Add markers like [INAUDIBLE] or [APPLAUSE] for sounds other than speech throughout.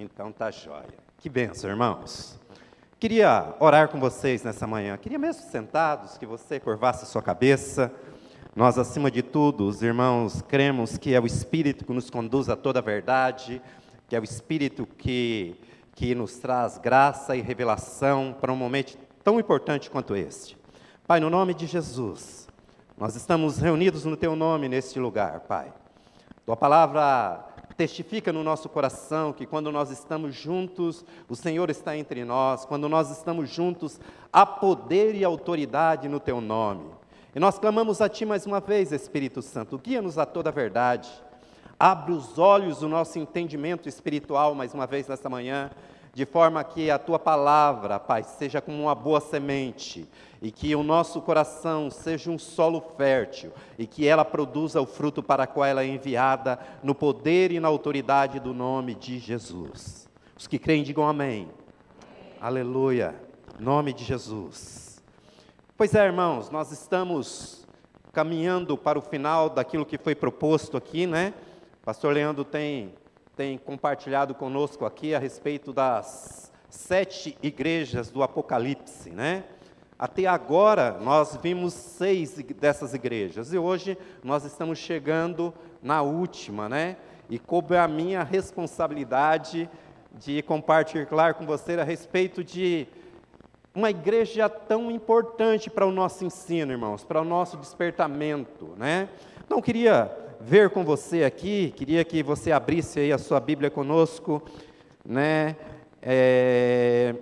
Então tá jóia. Que benção, irmãos. Queria orar com vocês nessa manhã. Queria mesmo sentados que você curvasse a sua cabeça. Nós, acima de tudo, os irmãos, cremos que é o Espírito que nos conduz a toda a verdade, que é o Espírito que, que nos traz graça e revelação para um momento tão importante quanto este. Pai, no nome de Jesus, nós estamos reunidos no Teu nome neste lugar, Pai. Tua palavra testifica no nosso coração que quando nós estamos juntos, o Senhor está entre nós, quando nós estamos juntos, há poder e autoridade no Teu nome. E nós clamamos a Ti mais uma vez, Espírito Santo, guia-nos a toda a verdade, abre os olhos do nosso entendimento espiritual mais uma vez nesta manhã, de forma que a tua palavra, Pai, seja como uma boa semente e que o nosso coração seja um solo fértil e que ela produza o fruto para qual ela é enviada no poder e na autoridade do nome de Jesus. Os que creem digam amém. Aleluia. Nome de Jesus. Pois é, irmãos, nós estamos caminhando para o final daquilo que foi proposto aqui, né? Pastor Leandro tem tem compartilhado conosco aqui a respeito das sete igrejas do Apocalipse, né? Até agora nós vimos seis dessas igrejas e hoje nós estamos chegando na última, né? E coube a minha responsabilidade de compartilhar com você a respeito de uma igreja tão importante para o nosso ensino, irmãos, para o nosso despertamento, né? Então queria ver com você aqui, queria que você abrisse aí a sua Bíblia conosco, né? É,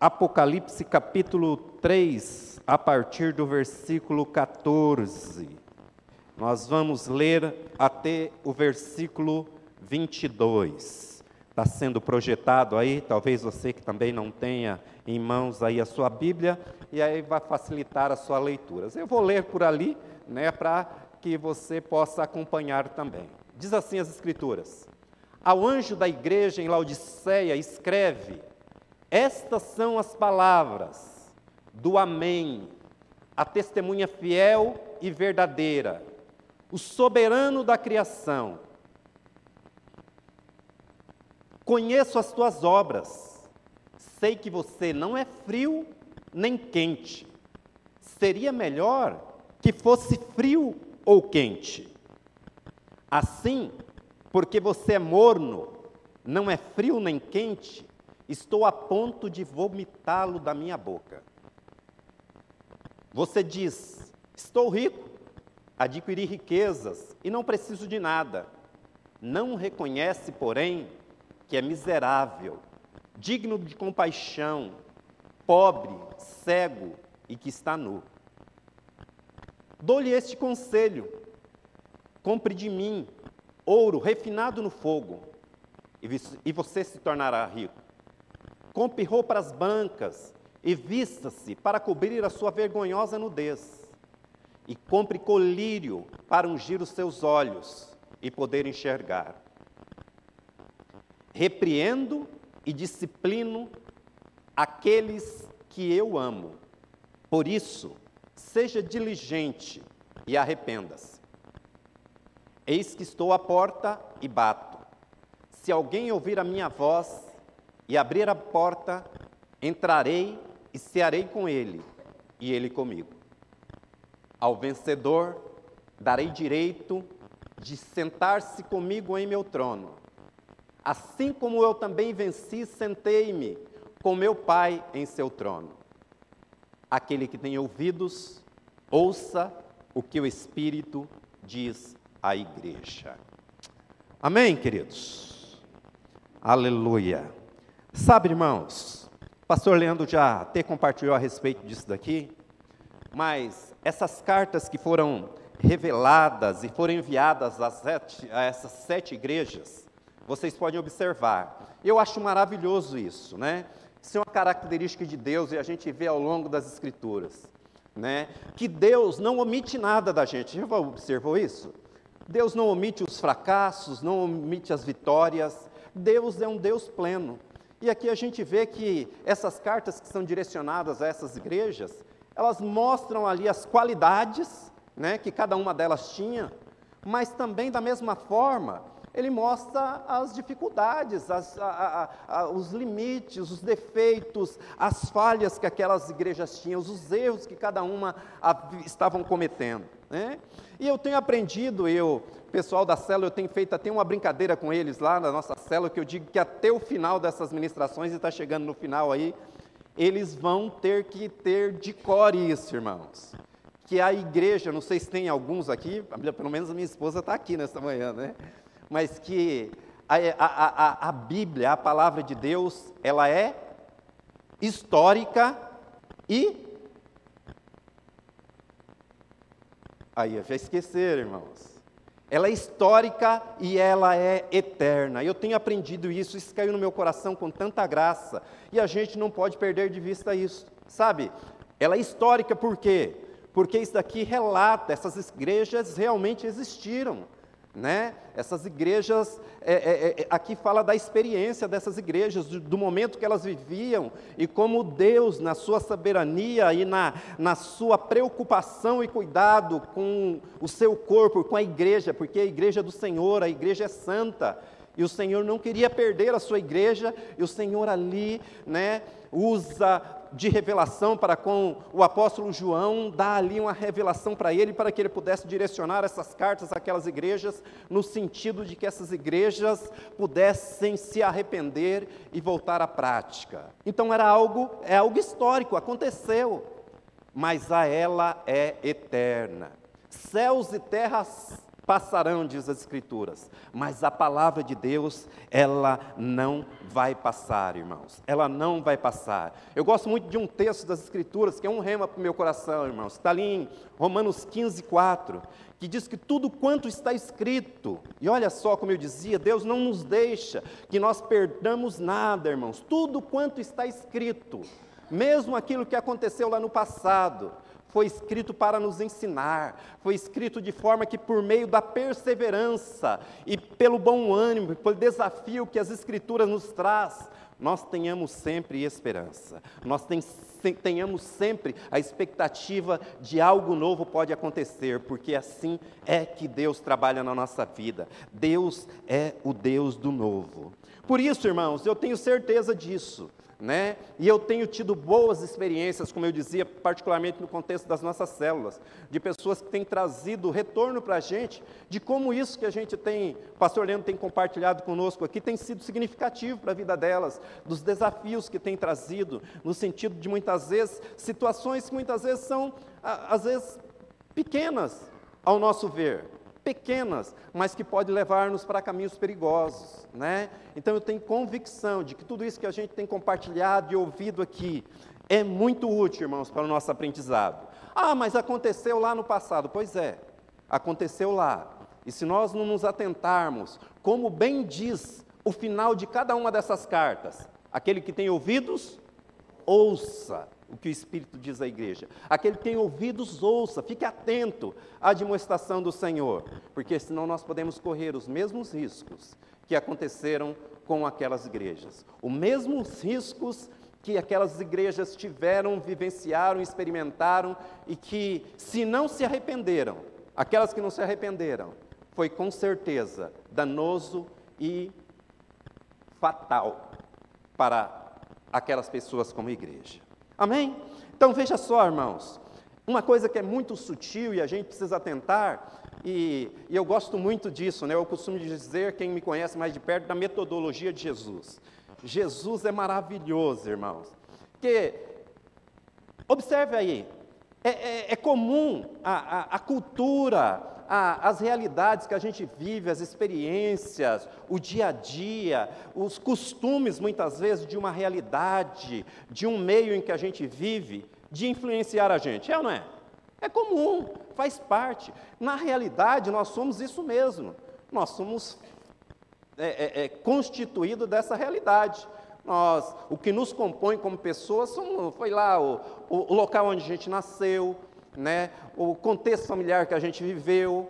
Apocalipse capítulo 3, a partir do versículo 14. Nós vamos ler até o versículo 22. Está sendo projetado aí, talvez você que também não tenha em mãos aí a sua Bíblia, e aí vai facilitar a sua leitura. Eu vou ler por ali, né, para que você possa acompanhar também. Diz assim as Escrituras: Ao anjo da igreja em Laodiceia, escreve: Estas são as palavras do Amém, a testemunha fiel e verdadeira, o soberano da criação. Conheço as tuas obras, sei que você não é frio nem quente. Seria melhor que fosse frio ou quente. Assim, porque você é morno, não é frio nem quente, estou a ponto de vomitá-lo da minha boca. Você diz: Estou rico, adquiri riquezas e não preciso de nada. Não reconhece, porém, que é miserável, digno de compaixão, pobre, cego e que está nu. Dou-lhe este conselho: compre de mim ouro refinado no fogo, e você se tornará rico. Compre roupas brancas e vista-se para cobrir a sua vergonhosa nudez. E compre colírio para ungir os seus olhos e poder enxergar. Repreendo e disciplino aqueles que eu amo. Por isso, Seja diligente e arrependa-se. Eis que estou à porta e bato. Se alguém ouvir a minha voz e abrir a porta, entrarei e cearei com ele, e ele comigo. Ao vencedor darei direito de sentar-se comigo em meu trono. Assim como eu também venci, sentei-me com meu Pai em seu trono. Aquele que tem ouvidos, Ouça o que o Espírito diz à igreja. Amém, queridos? Aleluia. Sabe, irmãos, o pastor Leandro já até compartilhou a respeito disso daqui, mas essas cartas que foram reveladas e foram enviadas a, sete, a essas sete igrejas, vocês podem observar. Eu acho maravilhoso isso, né? Isso é uma característica de Deus e a gente vê ao longo das Escrituras né? Que Deus não omite nada da gente. Já observou isso? Deus não omite os fracassos, não omite as vitórias. Deus é um Deus pleno. E aqui a gente vê que essas cartas que são direcionadas a essas igrejas, elas mostram ali as qualidades, né, que cada uma delas tinha, mas também da mesma forma ele mostra as dificuldades, as, a, a, a, os limites, os defeitos, as falhas que aquelas igrejas tinham, os erros que cada uma estavam cometendo. Né? E eu tenho aprendido, eu, pessoal da célula, eu tenho feito até uma brincadeira com eles lá na nossa célula, que eu digo que até o final dessas ministrações, e está chegando no final aí, eles vão ter que ter de cor isso, irmãos. Que a igreja, não sei se tem alguns aqui, pelo menos a minha esposa está aqui nessa manhã, né? mas que a, a, a, a Bíblia, a palavra de Deus, ela é histórica e. Aí, já esqueceram, irmãos. Ela é histórica e ela é eterna. Eu tenho aprendido isso, isso caiu no meu coração com tanta graça. E a gente não pode perder de vista isso. Sabe? Ela é histórica por quê? Porque isso daqui relata, essas igrejas realmente existiram. Né? Essas igrejas, é, é, é, aqui fala da experiência dessas igrejas, do, do, momento que elas viviam e como Deus, na sua soberania e na, na sua preocupação e cuidado com o seu corpo, com a igreja, porque a igreja é do Senhor, a igreja é santa, e o Senhor não queria perder a sua igreja, e o Senhor ali, né, usa de revelação para com o apóstolo João, dá ali uma revelação para ele, para que ele pudesse direcionar essas cartas àquelas igrejas, no sentido de que essas igrejas pudessem se arrepender e voltar à prática. Então era algo, é algo histórico, aconteceu, mas a ela é eterna. Céus e terras Passarão, diz as Escrituras, mas a palavra de Deus, ela não vai passar, irmãos. Ela não vai passar. Eu gosto muito de um texto das Escrituras, que é um rema para o meu coração, irmãos. Está ali em Romanos 15, 4, que diz que tudo quanto está escrito, e olha só como eu dizia, Deus não nos deixa que nós perdamos nada, irmãos. Tudo quanto está escrito, mesmo aquilo que aconteceu lá no passado, foi escrito para nos ensinar, foi escrito de forma que, por meio da perseverança e pelo bom ânimo, pelo desafio que as Escrituras nos traz, nós tenhamos sempre esperança, nós tenhamos sempre a expectativa de algo novo pode acontecer, porque assim é que Deus trabalha na nossa vida. Deus é o Deus do novo. Por isso, irmãos, eu tenho certeza disso né? E eu tenho tido boas experiências, como eu dizia, particularmente no contexto das nossas células, de pessoas que têm trazido retorno para a gente, de como isso que a gente tem, o pastor Leandro tem compartilhado conosco aqui, tem sido significativo para a vida delas, dos desafios que tem trazido, no sentido de muitas vezes, situações que muitas vezes são, às vezes, pequenas ao nosso ver, pequenas, mas que pode levar-nos para caminhos perigosos, né? Então eu tenho convicção de que tudo isso que a gente tem compartilhado e ouvido aqui é muito útil, irmãos, para o nosso aprendizado. Ah, mas aconteceu lá no passado. Pois é, aconteceu lá. E se nós não nos atentarmos, como bem diz o final de cada uma dessas cartas, aquele que tem ouvidos, ouça o que o Espírito diz à igreja. Aquele que tem ouvidos, ouça, fique atento à demonstração do Senhor, porque senão nós podemos correr os mesmos riscos que aconteceram com aquelas igrejas, os mesmos riscos que aquelas igrejas tiveram, vivenciaram, experimentaram e que, se não se arrependeram, aquelas que não se arrependeram, foi com certeza danoso e fatal para aquelas pessoas como igreja. Amém? Então veja só, irmãos, uma coisa que é muito sutil e a gente precisa atentar, e, e, eu gosto muito disso, né? eu costumo dizer, quem me conhece mais de perto, da metodologia de Jesus. Jesus é maravilhoso, irmãos. Porque, observe aí, é, é, é comum a, a, a cultura, as realidades que a gente vive, as experiências, o dia a dia, os costumes, muitas vezes, de uma realidade, de um meio em que a gente vive, de influenciar a gente. É ou não é? É comum, faz parte. Na realidade, nós somos isso mesmo. Nós somos é, é, é, constituídos dessa realidade. Nós, o que nos compõe como pessoas, foi lá o, o local onde a gente nasceu, né, o contexto familiar que a gente viveu,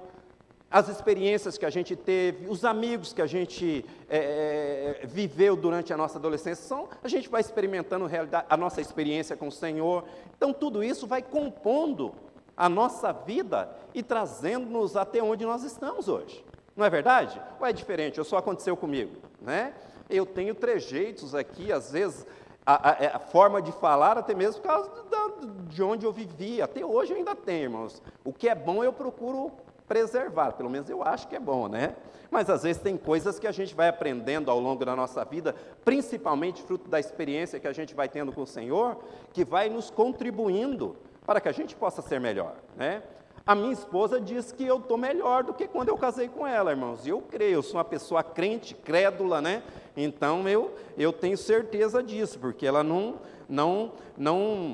as experiências que a gente teve, os amigos que a gente é, viveu durante a nossa adolescência, são, a gente vai experimentando a nossa experiência com o Senhor. Então, tudo isso vai compondo a nossa vida e trazendo-nos até onde nós estamos hoje. Não é verdade? Ou é diferente? Ou só aconteceu comigo? Né? Eu tenho trejeitos aqui, às vezes, a, a, é, a, forma de falar, até mesmo por causa da, de onde eu vivia. Até hoje eu ainda tenho, irmãos. O que é bom eu procuro preservar, pelo menos eu acho que é bom, né? Mas às vezes tem coisas que a gente vai aprendendo ao longo da nossa vida, principalmente fruto da experiência que a gente vai tendo com o Senhor, que vai nos contribuindo para que a gente possa ser melhor, né? A minha esposa diz que eu estou melhor do que quando eu casei com ela, irmãos. E eu creio, eu sou uma pessoa crente, crédula, né? Então eu, eu tenho certeza disso, porque ela não, não, não,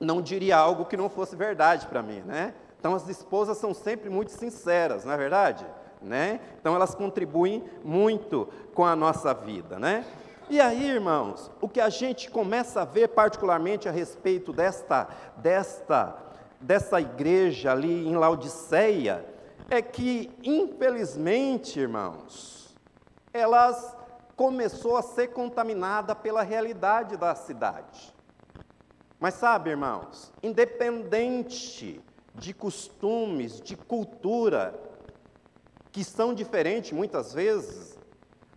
não diria algo que não fosse verdade para mim, né? Então as esposas são sempre muito sinceras, não é verdade? Né? Então elas contribuem muito com a nossa vida, né? E aí, irmãos, o que a gente começa a ver particularmente a respeito desta desta dessa igreja ali em Laodiceia é que, infelizmente, irmãos, elas começou a ser contaminada pela realidade da cidade. Mas sabe, irmãos, independente de costumes, de cultura, que são diferentes muitas vezes,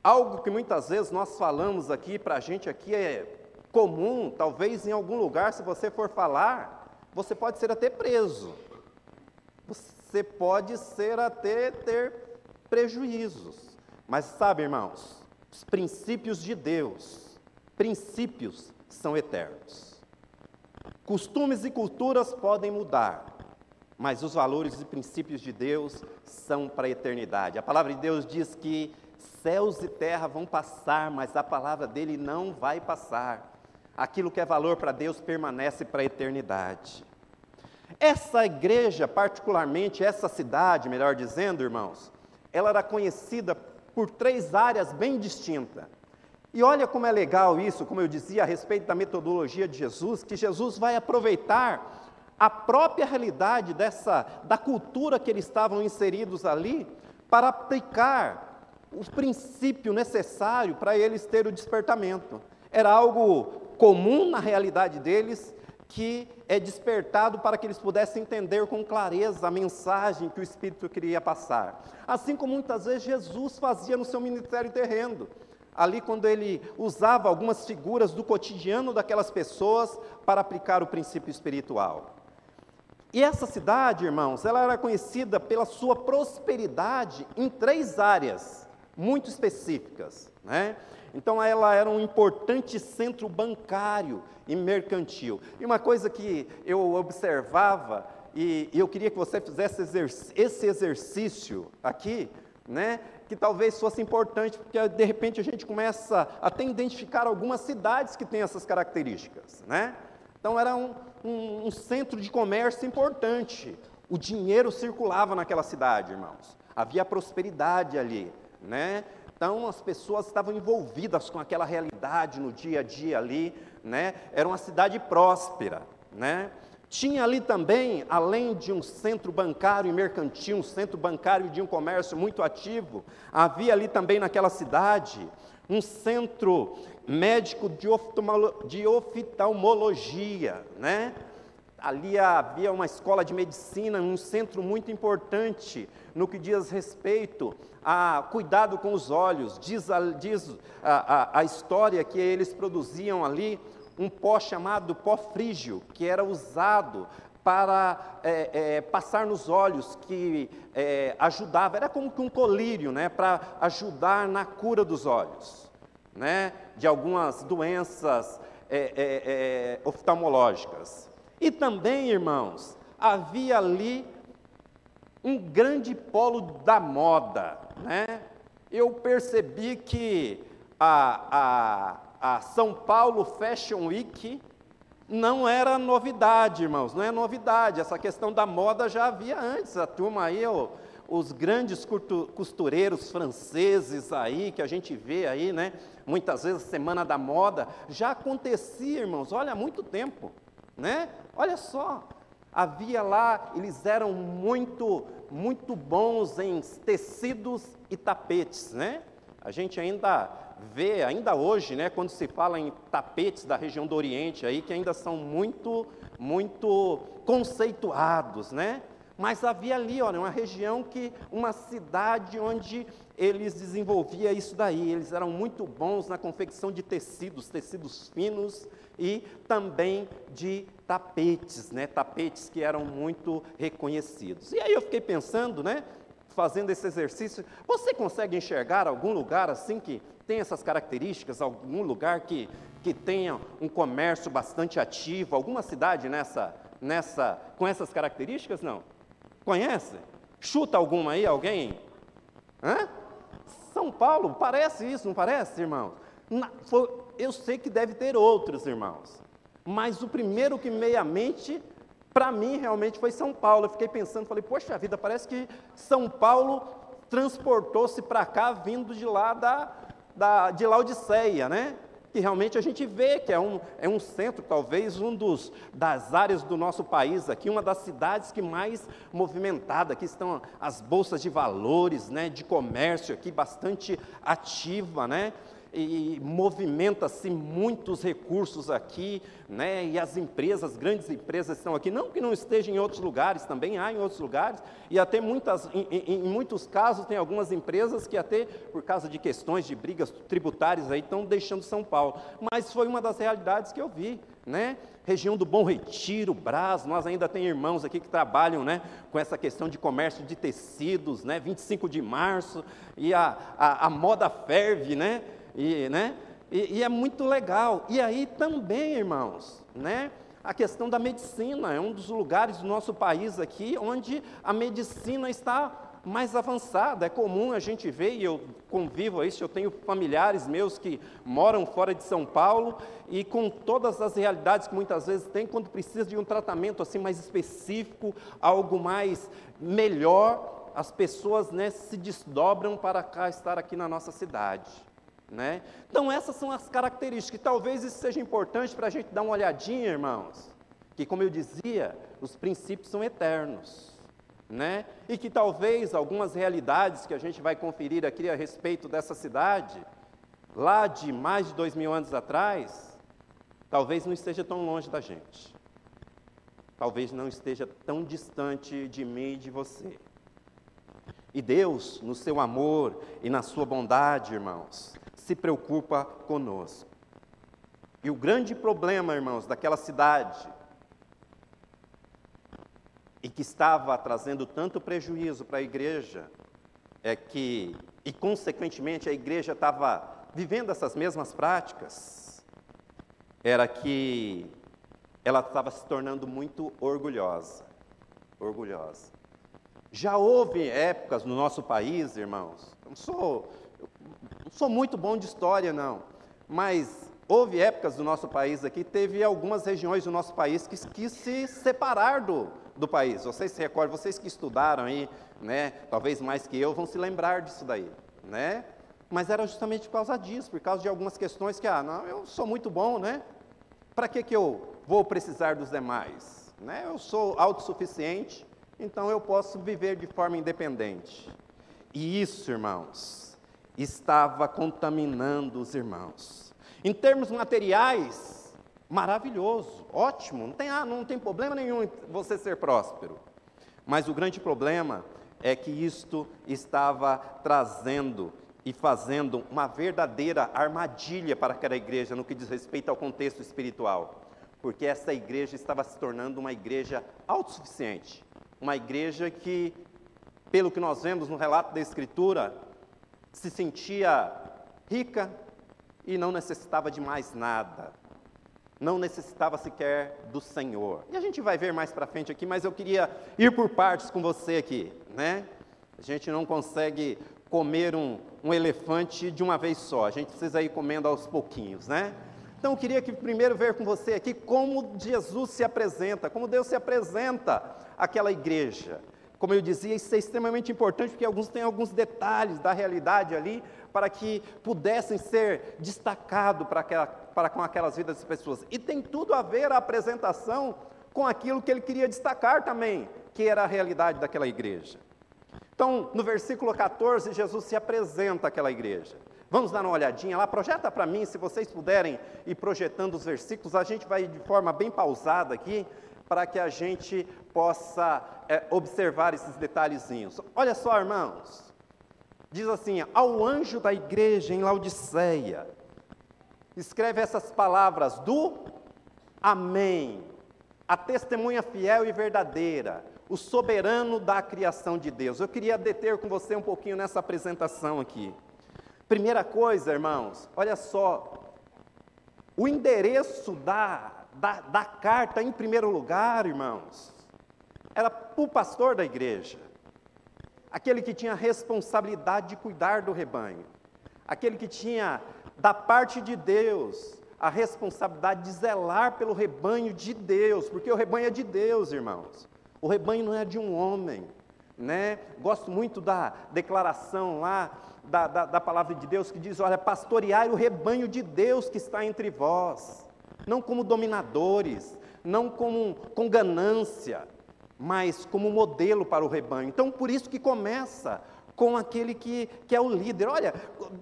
algo que muitas vezes nós falamos aqui, para a gente aqui é comum, talvez em algum lugar, se você for falar, você pode ser até preso, você pode ser até ter prejuízos, mas sabe, irmãos, os princípios de Deus, princípios são eternos. Costumes e culturas podem mudar, mas os valores e princípios de Deus são para a eternidade. A palavra de Deus diz que céus e terra vão passar, mas a palavra dele não vai passar. Aquilo que é valor para Deus permanece para a eternidade. Essa igreja, particularmente essa cidade, melhor dizendo, irmãos, ela era conhecida por três áreas bem distintas. E olha como é legal isso, como eu dizia a respeito da metodologia de Jesus, que Jesus vai aproveitar a própria realidade dessa da cultura que eles estavam inseridos ali para aplicar o princípio necessário para eles ter o despertamento. Era algo comum na realidade deles que é despertado para que eles pudessem entender com clareza a mensagem que o Espírito queria passar. Assim como muitas vezes Jesus fazia no seu ministério terreno. Ali, quando ele usava algumas figuras do cotidiano daquelas pessoas para aplicar o princípio espiritual. E essa cidade, irmãos, ela era conhecida pela sua prosperidade em três áreas muito específicas, né? Então ela era um importante centro bancário e mercantil. E uma coisa que eu observava e, eu queria que você fizesse esse exercício aqui, né? Que talvez fosse importante, porque de repente a gente começa a até identificar algumas cidades que têm essas características, né? Então era um, um, um centro de comércio importante. O dinheiro circulava naquela cidade, irmãos. Havia prosperidade ali, né? Então as pessoas estavam envolvidas com aquela realidade no dia a dia ali, né? Era uma cidade próspera, né? Tinha ali também, além de um centro bancário e mercantil, um centro bancário de um comércio muito ativo, havia ali também naquela cidade um centro médico de, oftalmologia, né? Ali havia uma escola de medicina, um centro muito importante no que diz respeito a cuidado com os olhos. Diz, a, diz a, a, a história que eles produziam ali um pó chamado pó frígio, que era usado para é, é, passar nos olhos, que é, ajudava, era como que um colírio, né, para ajudar na cura dos olhos né, de algumas doenças é, é, é, oftalmológicas. E também, irmãos, havia ali um grande polo da moda. Né? Eu percebi que a, a, a São Paulo Fashion Week não era novidade, irmãos, não é novidade. Essa questão da moda já havia antes. A turma aí, os grandes costureiros franceses aí, que a gente vê aí, né? Muitas vezes, Semana da Moda, já acontecia, irmãos, olha, há muito tempo, né? Olha só, havia lá, eles eram muito, muito bons em tecidos e tapetes, né? A gente ainda vê, ainda hoje, né, quando se fala em tapetes da região do Oriente aí, que ainda são muito, muito conceituados, né? Mas havia ali, olha, uma região que, uma cidade onde eles desenvolviam isso daí. Eles eram muito bons na confecção de tecidos, tecidos finos e também de tapetes, né? Tapetes que eram muito reconhecidos. E aí eu fiquei pensando, né? Fazendo esse exercício, você consegue enxergar algum lugar assim que tem essas características, algum lugar que, que tenha um comércio bastante ativo, alguma cidade nessa, nessa, com essas características? Não. Conhece? Chuta alguma aí, alguém? Hã? São Paulo, parece isso, não parece, irmão? Na, foi, eu sei que deve ter outros, irmãos, mas o primeiro que meia mente, para mim, realmente foi São Paulo. Eu fiquei pensando, falei, poxa vida, parece que São Paulo transportou-se para cá vindo de lá da, da, de Laodiceia, né? Que realmente a gente vê que é um, é um centro, talvez um dos das áreas do nosso país aqui, uma das cidades que mais movimentada, aqui estão as bolsas de valores, né, de comércio aqui bastante ativa, né? E movimenta-se muitos recursos aqui, né? E as empresas, grandes empresas estão aqui, não que não estejam em outros lugares, também há em outros lugares, e até muitas, em, em, em muitos casos tem algumas empresas que até por causa de questões de brigas tributárias aí estão deixando São Paulo. Mas foi uma das realidades que eu vi, né? Região do Bom Retiro, Brás, nós ainda tem irmãos aqui que trabalham, né, com essa questão de comércio de tecidos, né? 25 de março e a, a, a moda ferve, né? E, né? E, e, é muito legal. E aí também, irmãos, né? A questão da medicina é um dos lugares do nosso país aqui onde a medicina está mais avançada. É comum a gente ver, e eu convivo a isso, eu tenho familiares meus que moram fora de São Paulo e com todas as realidades que muitas vezes tem, quando precisa de um tratamento assim mais específico, algo mais melhor, as pessoas né, se desdobram para cá estar aqui na nossa cidade. Né? Então, essas são as características. E talvez isso seja importante para a gente dar uma olhadinha, irmãos. Que, como eu dizia, os princípios são eternos. Né? E que talvez algumas realidades que a gente vai conferir aqui a respeito dessa cidade, lá de mais de dois mil anos atrás, talvez não esteja tão longe da gente. Talvez não esteja tão distante de mim e de você. E Deus, no seu amor e na sua bondade, irmãos, se preocupa conosco. E o grande problema, irmãos, daquela cidade, e que estava trazendo tanto prejuízo para a igreja, é que, e consequentemente a igreja estava vivendo essas mesmas práticas, era que ela estava se tornando muito orgulhosa. Orgulhosa. Já houve épocas no nosso país, irmãos, não sou não sou muito bom de história, não, mas houve épocas do nosso país aqui, teve algumas regiões do nosso país que quis se separar do, do país. Vocês se recordam, vocês que estudaram aí, né, talvez mais que eu, vão se lembrar disso daí, né? Mas era justamente por causa disso, por causa de algumas questões que, ah, não, eu sou muito bom, né? Para que, que eu vou precisar dos demais? Né? Eu sou autossuficiente, então eu posso viver de forma independente. E isso, irmãos, estava contaminando os irmãos. Em termos materiais, maravilhoso, ótimo, não tem, ah, não tem problema nenhum você ser próspero. Mas o grande problema é que isto estava trazendo e fazendo uma verdadeira armadilha para aquela igreja no que diz respeito ao contexto espiritual, porque essa igreja estava se tornando uma igreja autossuficiente, uma igreja que, pelo que nós vemos no relato da Escritura, se sentia rica e não necessitava de mais nada. Não necessitava sequer do Senhor. E a gente vai ver mais para frente aqui, mas eu queria ir por partes com você aqui, né? A gente não consegue comer um, um elefante de uma vez só, a gente precisa ir comendo aos pouquinhos, né? Então eu queria que primeiro ver com você aqui como Jesus se apresenta, como Deus se apresenta àquela igreja. Como eu dizia, isso é extremamente importante porque alguns têm alguns detalhes da realidade ali para que pudessem ser destacados para, aquela, para com aquelas vidas das pessoas. E tem tudo a ver a apresentação com aquilo que ele queria destacar também, que era a realidade daquela igreja. Então, no versículo 14, Jesus se apresenta àquela igreja. Vamos dar uma olhadinha lá, projeta para mim, se vocês puderem ir projetando os versículos, a gente vai de forma bem pausada aqui, para que a gente possa é, observar esses detalhezinhos. Olha só, irmãos. Diz assim: ao anjo da igreja em Laodiceia, escreve essas palavras do Amém, a testemunha fiel e verdadeira, o soberano da criação de Deus. Eu queria deter com você um pouquinho nessa apresentação aqui. Primeira coisa, irmãos, olha só, o endereço da, da, da carta, em primeiro lugar, irmãos, era para o pastor da igreja, aquele que tinha a responsabilidade de cuidar do rebanho, aquele que tinha, da parte de Deus, a responsabilidade de zelar pelo rebanho de Deus, porque o rebanho é de Deus, irmãos. O rebanho não é de um homem, né? Gosto muito da declaração lá da, da, da palavra de Deus que diz: olha, pastorear o rebanho de Deus que está entre vós, não como dominadores, não como, com ganância, mas como modelo para o rebanho. Então, por isso que começa com aquele que, que é o líder. Olha,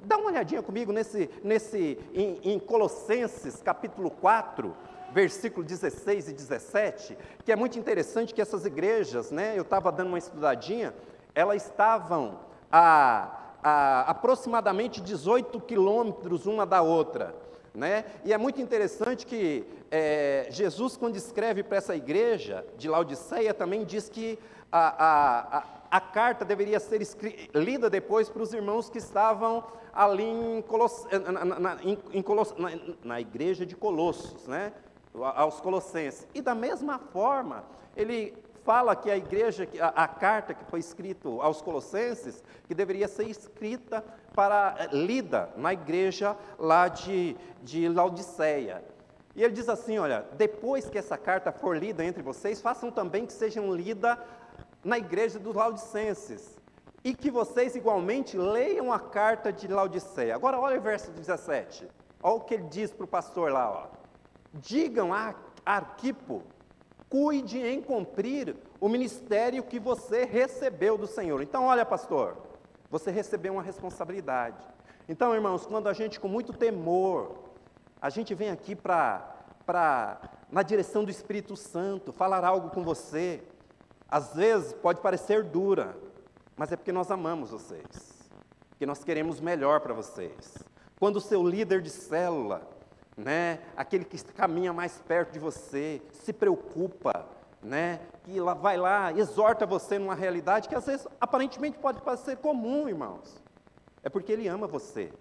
dá uma olhadinha comigo nesse, nesse em, em Colossenses capítulo 4, versículo 16 e 17, que é muito interessante que essas igrejas, né, eu estava dando uma estudadinha, elas estavam a, a aproximadamente 18 quilômetros uma da outra. Né? E é muito interessante que é, Jesus, quando escreve para essa igreja de Laodiceia, também diz que a, a, a, carta deveria ser lida depois para os irmãos que estavam ali em na, na, em, na, na igreja de Colossos, né? aos Colossenses. E da mesma forma, ele fala que a igreja, a, a carta que foi escrita aos Colossenses, que deveria ser escrita para eh, lida na igreja lá de, de Laodiceia. E ele diz assim: olha, depois que essa carta for lida entre vocês, façam também que sejam lida na igreja dos Laodicenses. E que vocês igualmente leiam a carta de Laodiceia. Agora olha o verso 17. Olha o que ele diz para o pastor lá. Ó. Digam a Arquipo cuide em cumprir o ministério que você recebeu do Senhor. Então, olha, pastor, você recebeu uma responsabilidade. Então, irmãos, quando a gente com muito temor, a gente vem aqui para na direção do Espírito Santo, falar algo com você, às vezes pode parecer dura, mas é porque nós amamos vocês, que nós queremos melhor para vocês. Quando o seu líder de célula né? Aquele que caminha mais perto de você, se preocupa, né? Que lá, vai lá, exorta você numa realidade que às vezes aparentemente pode parecer comum, irmãos. É porque ele ama você,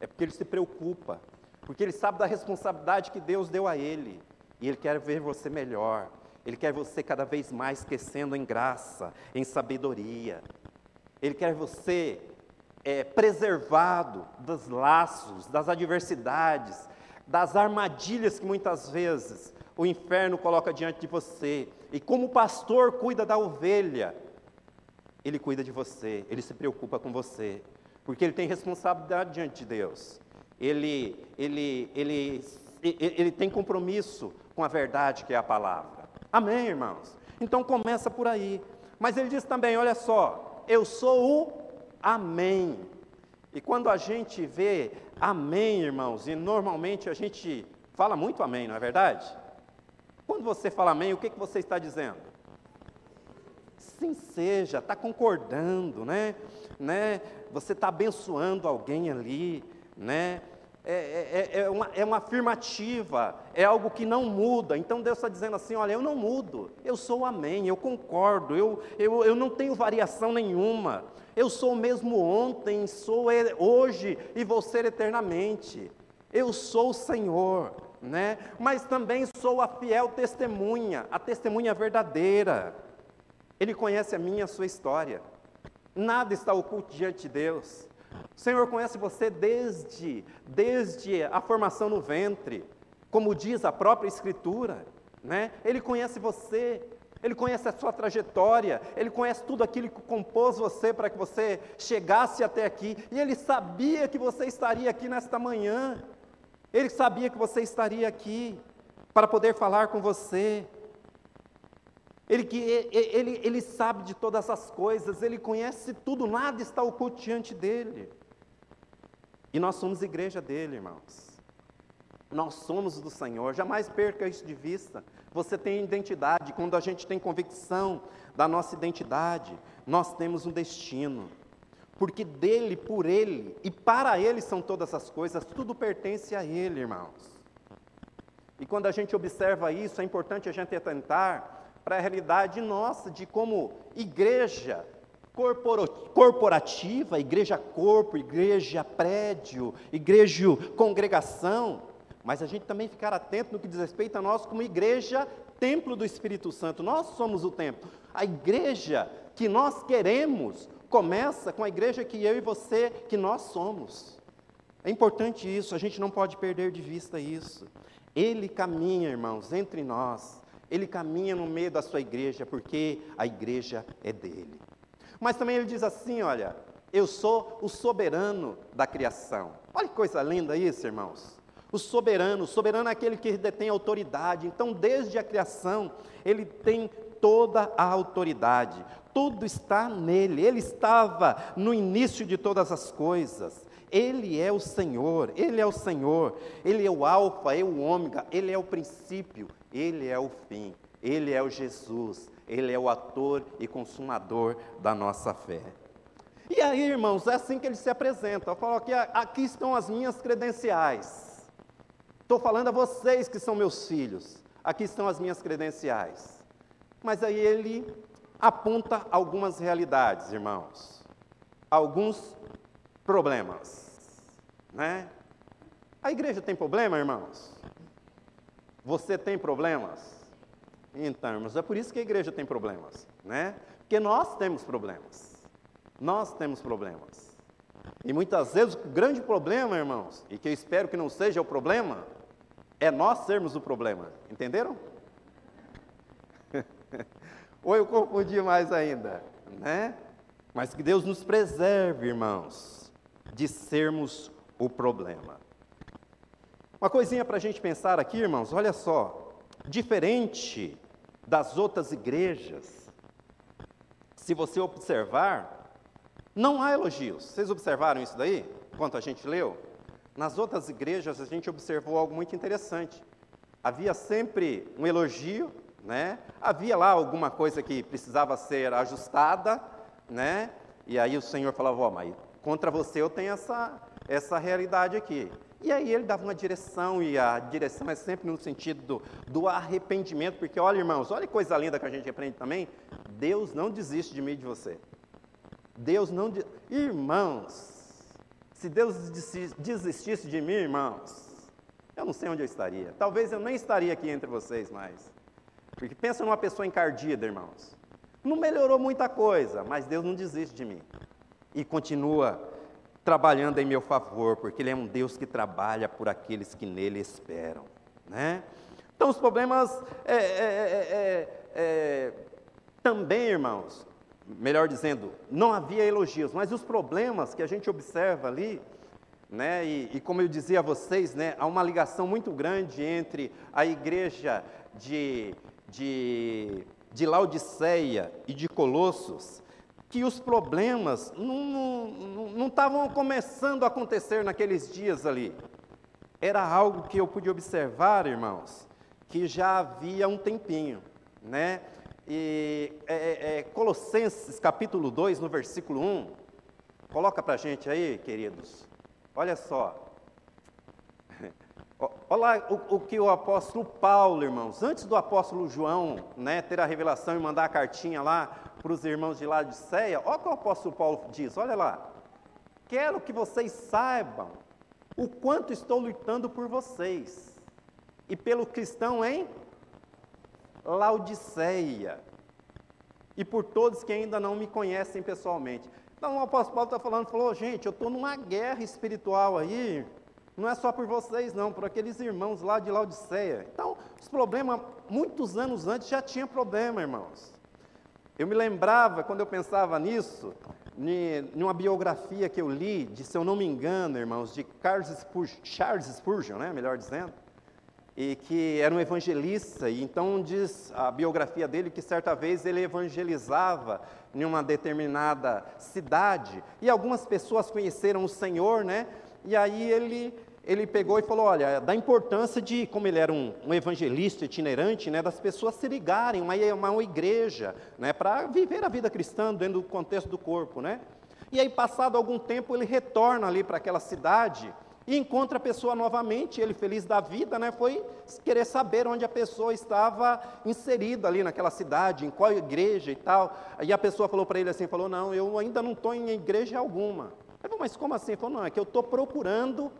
é porque ele se preocupa, porque ele sabe da responsabilidade que Deus deu a ele, e ele quer ver você melhor. Ele quer você cada vez mais crescendo em graça, em sabedoria. Ele quer você é, preservado dos laços, das adversidades, das armadilhas que muitas vezes o inferno coloca diante de você. E como o pastor cuida da ovelha, ele cuida de você, ele se preocupa com você, porque ele tem responsabilidade diante de Deus. Ele, ele, ele, ele, tem compromisso com a verdade que é a palavra. Amém, irmãos? Então começa por aí. Mas ele diz também: olha só, eu sou o Amém. E quando a gente vê amém, irmãos, e normalmente a gente fala muito amém, não é verdade? Quando você fala amém, o que, que você está dizendo? Sim seja, está concordando, né? né? Você está abençoando alguém ali, né? É, é, é, é, uma, é uma afirmativa, é algo que não muda. Então Deus está dizendo assim: olha, eu não mudo, eu sou amém, eu concordo, eu, eu, eu não tenho variação nenhuma. Eu sou o mesmo ontem, sou hoje e vou ser eternamente. Eu sou o Senhor, né? Mas também sou a fiel testemunha, a testemunha verdadeira. Ele conhece a minha, a sua história. Nada está oculto diante de Deus. O Senhor conhece você desde, desde a formação no ventre, como diz a própria Escritura, né? Ele conhece você, ele conhece a sua trajetória, Ele conhece tudo aquilo que compôs você para que você chegasse até aqui, e Ele sabia que você estaria aqui nesta manhã, Ele sabia que você estaria aqui para poder falar com você. Ele, ele, ele sabe de todas as coisas, Ele conhece tudo, nada está oculto diante dEle. E nós somos igreja dEle, irmãos. Nós somos do Senhor, jamais perca isso de vista. Você tem identidade, quando a gente tem convicção da nossa identidade, nós temos um destino. Porque dele, por ele e para ele são todas as coisas, tudo pertence a ele, irmãos. E quando a gente observa isso, é importante a gente atentar para a realidade nossa de como igreja corporativa, igreja corpo, igreja prédio, igreja congregação, mas a gente também ficar atento no que diz respeito a nós como igreja, templo do Espírito Santo. Nós somos o templo. A igreja que nós queremos começa com a igreja que eu e você, que nós somos. É importante isso, a gente não pode perder de vista isso. Ele caminha, irmãos, entre nós. Ele caminha no meio da sua igreja, porque a igreja é dele. Mas também ele diz assim: olha, eu sou o soberano da criação. Olha que coisa linda isso, irmãos. O soberano, o soberano é aquele que detém autoridade. Então, desde a criação, ele tem toda a autoridade. Tudo está nele. Ele estava no início de todas as coisas. Ele é o Senhor, Ele é o Senhor, Ele é o Alfa, é o Ômega, Ele é o princípio, Ele é o fim, Ele é o Jesus, Ele é o ator e consumador da nossa fé. E aí, irmãos, é assim que ele se apresenta. Eu falo aqui, aqui estão as minhas credenciais. Estou falando a vocês que são meus filhos. Aqui estão as minhas credenciais. Mas aí ele aponta algumas realidades, irmãos. Alguns problemas, né? A igreja tem problema, irmãos? Você tem problemas? Então, irmãos, é por isso que a igreja tem problemas, né? Porque nós temos problemas. Nós temos problemas. E muitas vezes o grande problema, irmãos, e que eu espero que não seja o problema, é nós sermos o problema. Entenderam? [LAUGHS] Ou eu confundi mais ainda, né? Mas que Deus nos preserve, irmãos de sermos o problema. Uma coisinha para a gente pensar aqui, irmãos, olha só, diferente das outras igrejas, se você observar, não há elogios. Vocês observaram isso daí, enquanto a gente leu? Nas outras igrejas a gente observou algo muito interessante. Havia sempre um elogio, né? Havia lá alguma coisa que precisava ser ajustada, né? E aí o Senhor falava, ó, oh, mas Contra você eu tenho essa, essa realidade aqui. E aí ele dava uma direção, e a direção é sempre no sentido do, do, arrependimento, porque olha, irmãos, olha que coisa linda que a gente aprende também. Deus não desiste de mim e de você. Deus não. De... Irmãos, se Deus desistisse de mim, irmãos, eu não sei onde eu estaria. Talvez eu nem estaria aqui entre vocês mais. Porque pensa numa pessoa encardida, irmãos. Não melhorou muita coisa, mas Deus não desiste de mim e continua trabalhando em meu favor, porque Ele é um Deus que trabalha por aqueles que nele esperam. Né? Então, os problemas é, é, é, é, também, irmãos, melhor dizendo, não havia elogios, mas os problemas que a gente observa ali, né, e, e, como eu dizia a vocês, né, há uma ligação muito grande entre a igreja de, de, de Laodiceia e de Colossos, que os problemas não estavam começando a acontecer naqueles dias ali. Era algo que eu pude observar, irmãos, que já havia um tempinho, né? E é, é, é Colossenses capítulo 2, no versículo 1, coloca para a gente aí, queridos, olha só. [LAUGHS] Olha o, o, que o apóstolo Paulo, irmãos, antes do apóstolo João né, ter a revelação e mandar a cartinha lá para os irmãos de Laodiceia, olha o que o apóstolo Paulo diz, olha lá. Quero que vocês saibam o quanto estou lutando por vocês e pelo cristão em Laodiceia e por todos que ainda não me conhecem pessoalmente. Então o apóstolo Paulo está falando, falou, gente, eu estou numa guerra espiritual aí, não é só por vocês não, por aqueles irmãos lá de Laodiceia. Então, os problemas, muitos anos antes já tinha problema, irmãos. Eu me lembrava, quando eu pensava nisso, em uma biografia que eu li, de, se eu não me engano, irmãos, de Charles Spurgeon, né, melhor dizendo, e que era um evangelista, e então diz a biografia dele que certa vez ele evangelizava em uma determinada cidade, e algumas pessoas conheceram o Senhor, né, e aí ele, ele pegou e falou, olha, da importância de, como ele era um, um evangelista itinerante, né, das pessoas se ligarem, uma, uma igreja, né, para viver a vida cristã dentro do contexto do corpo, né? E aí, passado algum tempo, ele retorna ali para aquela cidade e encontra a pessoa novamente, ele feliz da vida, né, foi querer saber onde a pessoa estava inserida ali naquela cidade, em qual igreja e tal. E a pessoa falou para ele assim, falou, não, eu ainda não estou em igreja alguma. Mas como assim? Ele falou, não, é que eu estou procurando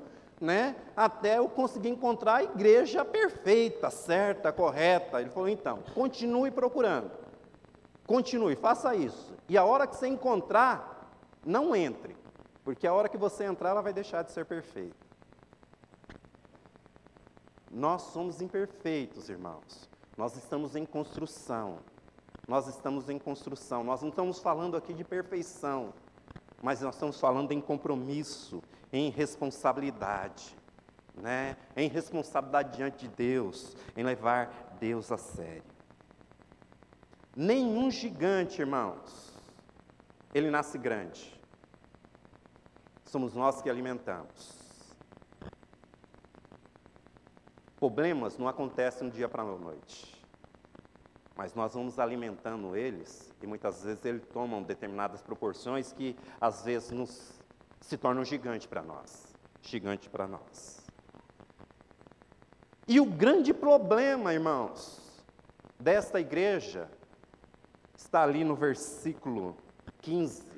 né, até eu conseguir encontrar a igreja perfeita, certa, correta. Ele falou, então, continue procurando. Continue, faça isso. E a hora que você encontrar, não entre. Porque a hora que você entrar, ela vai deixar de ser perfeita. Nós somos imperfeitos, irmãos. Nós estamos em construção. Nós estamos em construção. Nós não estamos falando aqui de perfeição, mas nós estamos falando em compromisso, em responsabilidade, né? Em responsabilidade diante de Deus, em levar Deus a sério. Nenhum gigante, irmãos, ele nasce grande somos nós que alimentamos. Problemas não acontecem do dia para a noite, mas nós vamos alimentando eles e muitas vezes eles tomam determinadas proporções que às vezes nos se tornam gigante para nós, gigante para nós. E o grande problema, irmãos, desta igreja está ali no versículo 15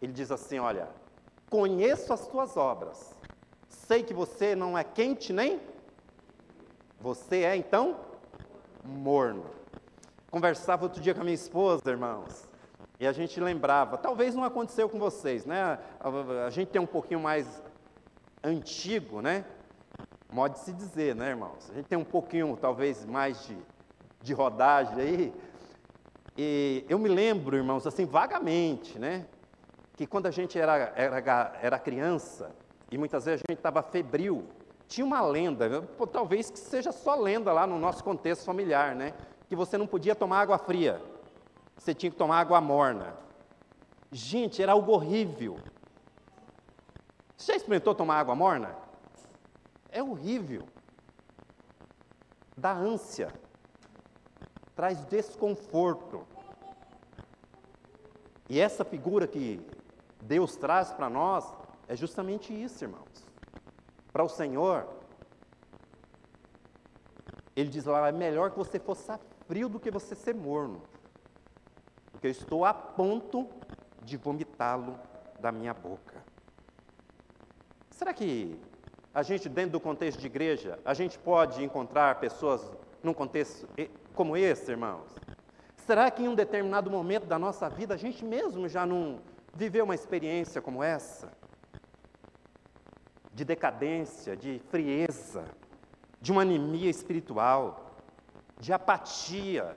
ele diz assim: Olha, conheço as tuas obras, sei que você não é quente nem. Você é então morno. Conversava outro dia com a minha esposa, irmãos, e a gente lembrava, talvez não aconteceu com vocês, né? A, gente tem um pouquinho mais antigo, né? Modo de se dizer, né, irmãos? A gente tem um pouquinho, talvez, mais de, de rodagem aí. E eu me lembro, irmãos, assim, vagamente, né? que quando a gente era, era, era criança, e muitas vezes a gente estava febril, tinha uma lenda, talvez que seja só lenda lá no nosso contexto familiar, né? Que você não podia tomar água fria, você tinha que tomar água morna. Gente, era algo horrível. Você já experimentou tomar água morna? É horrível. Dá ânsia, traz desconforto. E essa figura que Deus traz para nós é justamente isso, irmãos. Para o Senhor, Ele diz lá: é melhor que você fosse frio do que você ser morno, porque eu estou a ponto de vomitá-lo da minha boca. Será que a gente, dentro do contexto de igreja, a gente pode encontrar pessoas num contexto como esse, irmãos? Será que em um determinado momento da nossa vida a gente mesmo já não viver uma experiência como essa, de decadência, de frieza, de uma anemia espiritual, de apatia,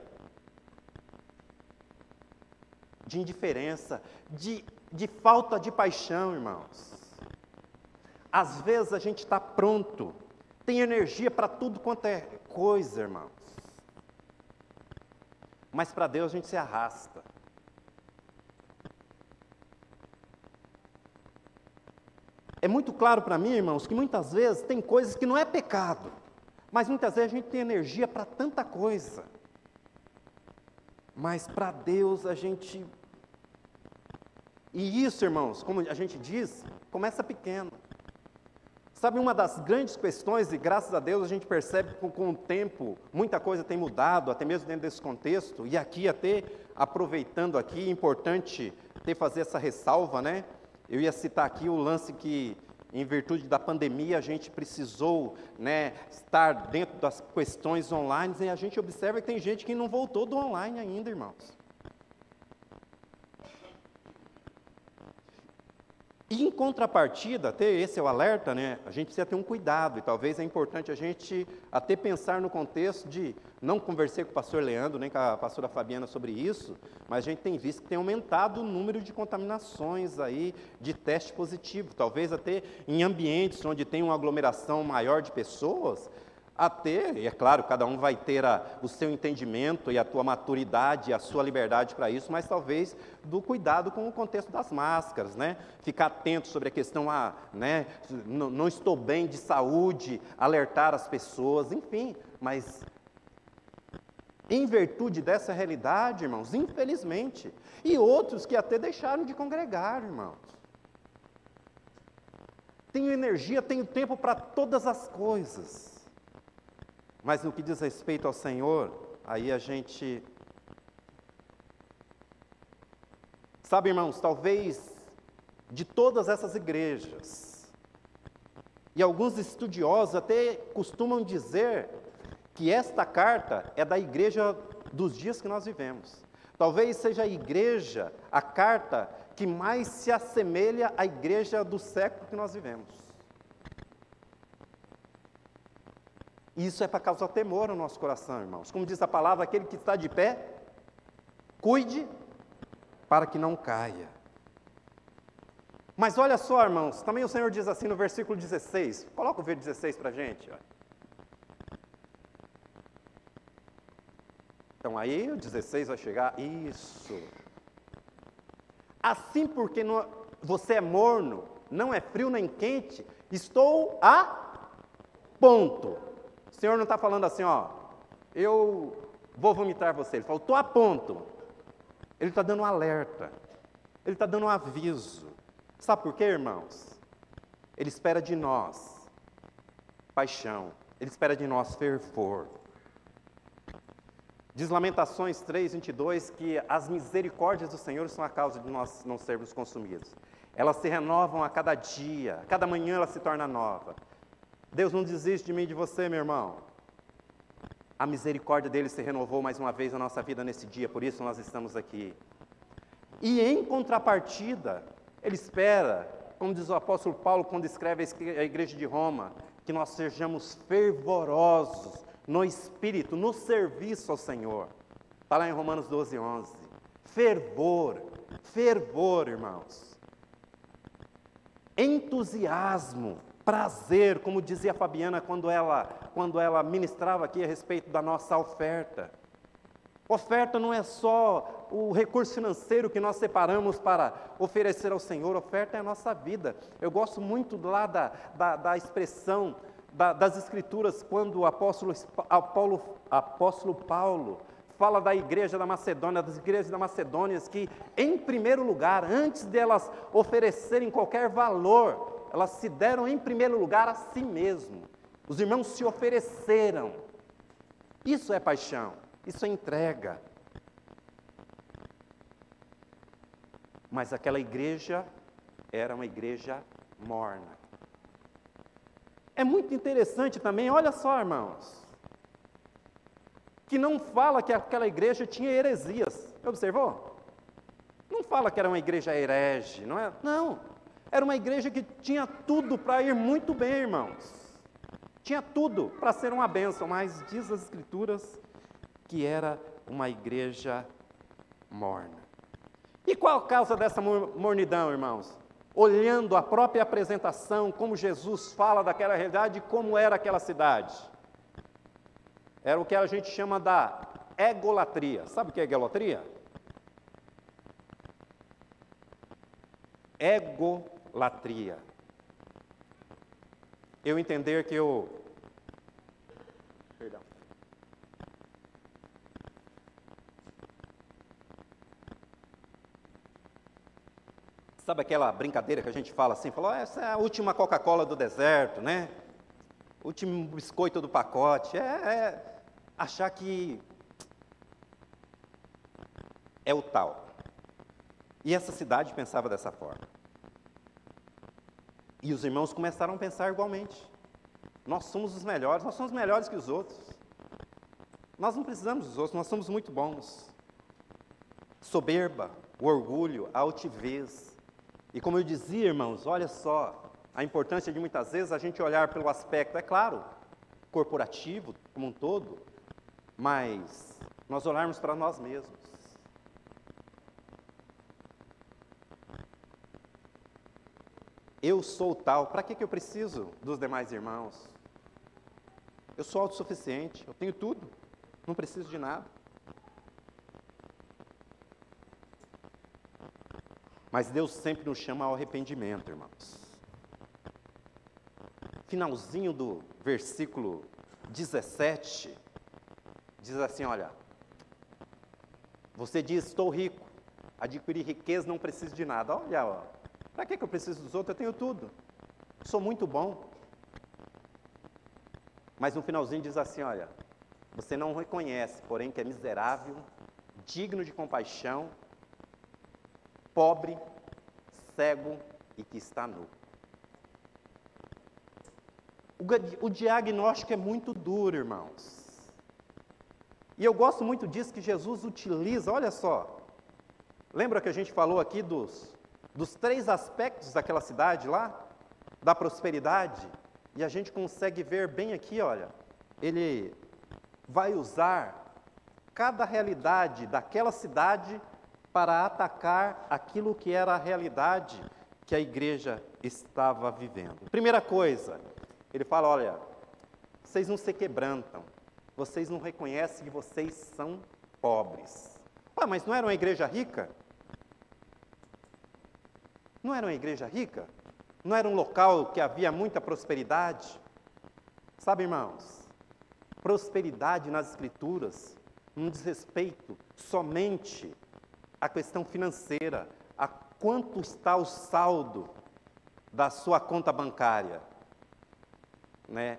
de indiferença, de, de falta de paixão, irmãos. Às vezes a gente está pronto, tem energia para tudo quanto é coisa, irmãos. Mas para Deus a gente se arrasta. É muito claro para mim, irmãos, que muitas vezes tem coisas que não é pecado, mas muitas vezes a gente tem energia para tanta coisa. Mas para Deus a gente. E isso, irmãos, como a gente diz, começa pequeno. Sabe, uma das grandes questões, e graças a Deus a gente percebe que com o tempo muita coisa tem mudado, até mesmo dentro desse contexto, e aqui até aproveitando aqui, é importante ter fazer essa ressalva, né? Eu ia citar aqui o lance que, em virtude da pandemia, a gente precisou né, estar dentro das questões online, e a gente observa que tem gente que não voltou do online ainda, irmãos. E em contrapartida, até esse é o alerta, né? A gente precisa ter um cuidado, e talvez é importante a gente até pensar no contexto de, não conversei com o pastor Leandro, nem com a pastora Fabiana sobre isso, mas a gente tem visto que tem aumentado o número de contaminações aí, de teste positivo, talvez até em ambientes onde tem uma aglomeração maior de pessoas, a ter, e é claro, cada um vai ter a, o seu entendimento e a tua maturidade, a sua liberdade para isso, mas talvez do cuidado com o contexto das máscaras, né? Ficar atento sobre a questão, ah, né? Não estou bem de saúde, alertar as pessoas, enfim, mas em virtude dessa realidade, irmãos, infelizmente, e outros que até deixaram de congregar, irmãos. Tenho energia, tenho tempo para todas as coisas. Mas no que diz respeito ao Senhor, aí a gente. Sabe, irmãos, talvez de todas essas igrejas, e alguns estudiosos até costumam dizer que esta carta é da igreja dos dias que nós vivemos. Talvez seja a igreja, a carta que mais se assemelha à igreja do século que nós vivemos. Isso é para causar temor no nosso coração, irmãos. Como diz a palavra, aquele que está de pé, cuide para que não caia. Mas olha só, irmãos, também o Senhor diz assim no versículo 16. Coloca o versículo 16 para a gente. Ó. Então aí o 16 vai chegar. Isso. Assim porque você é morno, não é frio nem quente, estou a ponto o Senhor não está falando assim, ó, eu vou vomitar você. Ele falou, estou a ponto. Ele está dando um alerta. Ele está dando um aviso. Sabe por quê, irmãos? Ele espera de nós paixão. Ele espera de nós fervor. Diz Lamentações 3, 22 que as misericórdias do Senhor são a causa de nós não sermos consumidos. Elas se renovam a cada dia, cada manhã ela se torna nova. Deus não desiste de mim e de você, meu irmão. A misericórdia dele se renovou mais uma vez na nossa vida nesse dia, por isso nós estamos aqui. E em contrapartida, ele espera, como diz o apóstolo Paulo quando escreve a igreja de Roma, que nós sejamos fervorosos no espírito, no serviço ao Senhor. Está lá em Romanos 12, 11. Fervor, fervor, irmãos. Entusiasmo prazer, como dizia a Fabiana quando ela, quando ela ministrava aqui a respeito da nossa oferta. Oferta não é só o recurso financeiro que nós separamos para oferecer ao Senhor, oferta é a nossa vida. Eu gosto muito lá da, da, da expressão da, das Escrituras, quando o apóstolo, Paulo, apóstolo Paulo fala da igreja da Macedônia, das igrejas da Macedônia, que, em primeiro lugar, antes delas oferecerem qualquer valor, elas se deram em primeiro lugar a si mesmo. Os irmãos se ofereceram. Isso é paixão, isso é entrega. Mas aquela igreja era uma igreja morna. É muito interessante também, olha só, irmãos, que não fala que aquela igreja tinha heresias. Observou? Não fala que era uma igreja herege, não é? Não. Era uma igreja que tinha tudo para ir muito bem, irmãos. Tinha tudo para ser uma bênção, mas diz as Escrituras que era uma igreja morna. E qual a causa dessa mornidão, irmãos? Olhando a própria apresentação, como Jesus fala daquela realidade, como era aquela cidade. Era o que a gente chama da egolatria. Sabe o que é egolatria? Ego latria. Eu entender que eu. Perdão. Sabe aquela brincadeira que a gente fala assim? Falou, essa é a última Coca-Cola do deserto, né? Último biscoito do pacote. É, é achar que é o tal. E essa cidade pensava dessa forma. E os irmãos começaram a pensar igualmente. Nós somos os melhores, nós somos melhores que os outros. Nós não precisamos dos outros, nós somos muito bons. Soberba, o orgulho, a altivez. E como eu dizia, irmãos, olha só, a importância de muitas vezes a gente olhar pelo aspecto, é claro, corporativo como um todo, mas nós olharmos para nós mesmos. Eu sou tal, para que, que eu preciso dos demais irmãos? Eu sou autossuficiente, eu tenho tudo, não preciso de nada. Mas Deus sempre nos chama ao arrependimento, irmãos. Finalzinho do versículo 17, diz assim: Olha, você diz, estou rico, adquirir riqueza não preciso de nada. Olha, para que, que eu preciso dos outros? Eu tenho tudo, sou muito bom. Mas no finalzinho diz assim: Olha, você não reconhece, porém, que é miserável, digno de compaixão, pobre, cego e que está nu. O, o diagnóstico é muito duro, irmãos. E eu gosto muito disso que Jesus utiliza, olha só. Lembra que a gente falou aqui dos, dos três aspectos daquela cidade lá? Da prosperidade? E a gente consegue ver bem aqui, olha. Ele vai usar cada realidade daquela cidade para atacar aquilo que era a realidade que a igreja estava vivendo. Primeira coisa, ele fala: olha, vocês não se quebrantam, vocês não reconhecem que vocês são pobres. Ah, mas não era uma igreja rica? Não era uma igreja rica? Não era um local que havia muita prosperidade? Sabe, irmãos, prosperidade nas Escrituras não diz respeito somente à questão financeira, a quanto está o saldo da sua conta bancária. Né?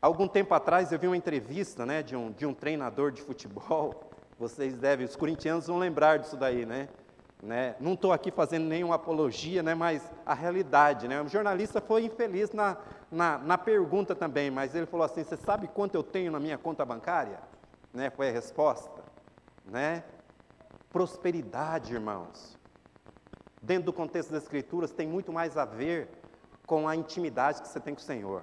Algum tempo atrás eu vi uma entrevista né, de, um, de um treinador de futebol. Vocês devem, os corintianos vão lembrar disso daí, né? Né? Não estou aqui fazendo nenhuma apologia, né, mas a realidade. Né? O jornalista foi infeliz na, na, na pergunta também, mas ele falou assim: Você sabe quanto eu tenho na minha conta bancária? Né, foi a resposta. Né? Prosperidade, irmãos, dentro do contexto das Escrituras, tem muito mais a ver com a intimidade que você tem com o Senhor